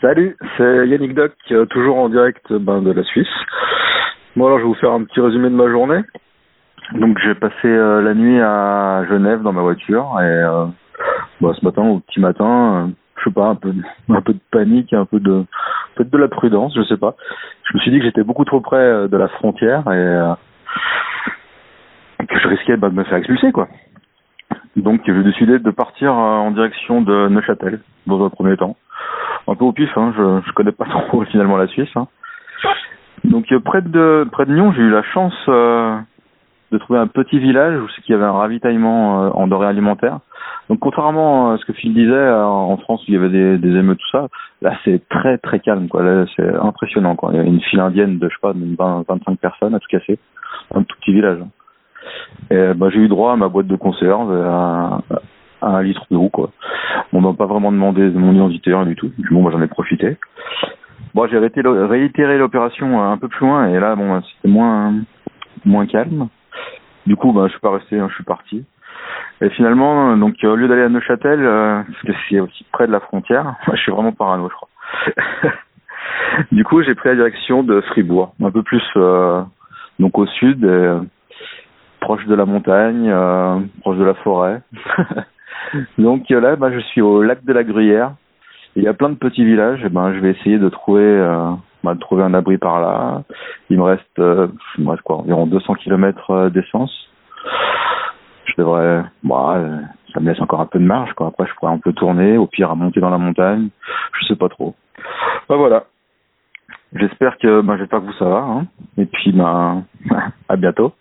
Salut, c'est Yannick Doc, euh, toujours en direct ben, de la Suisse. Bon alors je vais vous faire un petit résumé de ma journée. Donc j'ai passé euh, la nuit à Genève dans ma voiture et euh, bon, ce matin au petit matin, euh, je sais pas, un peu, un peu de panique, un peu de peut-être de la prudence, je sais pas. Je me suis dit que j'étais beaucoup trop près euh, de la frontière et euh, que je risquais bah, de me faire expulser quoi. Donc j'ai décidé de partir euh, en direction de Neuchâtel dans un premier temps un peu au pif, hein, je, je connais pas trop finalement la Suisse. Hein. Donc euh, près de près de Nyon, j'ai eu la chance euh, de trouver un petit village où c'est qu'il y avait un ravitaillement euh, en denrées alimentaires. Donc contrairement à ce que Phil disait en France où il y avait des, des émeutes tout ça, là c'est très très calme quoi. Là c'est impressionnant quoi. Il y a une file indienne de je sais pas de 20, 25 personnes à tout casser, un tout petit village. hein. Et bah, j'ai eu droit à ma boîte de conserve, à, à un litre d'eau quoi. On m'a pas vraiment demandé de mon identité, rien du tout. Bon, moi j'en ai profité. Bon, j'ai réitéré l'opération un peu plus loin et là, bon, c'était moins moins calme. Du coup, bah, je suis pas resté, hein, je suis parti. Et finalement, donc au lieu d'aller à Neuchâtel, euh, parce que c'est aussi près de la frontière, je suis vraiment parano, je crois. du coup, j'ai pris la direction de Fribourg, un peu plus euh, donc au sud, euh, proche de la montagne, euh, proche de la forêt. Donc euh, là, bah, je suis au lac de la Gruyère. Il y a plein de petits villages. Et ben, je vais essayer de trouver, euh, bah, de trouver un abri par là. Il me reste, euh, il me reste quoi, environ 200 kilomètres d'essence. Je devrais, bah, euh, ça me laisse encore un peu de marge. Quoi. Après, je pourrais un peu tourner, au pire, à monter dans la montagne. Je sais pas trop. Bah voilà. J'espère que, bah, j'espère que vous ça va. Hein. Et puis, bah, à bientôt.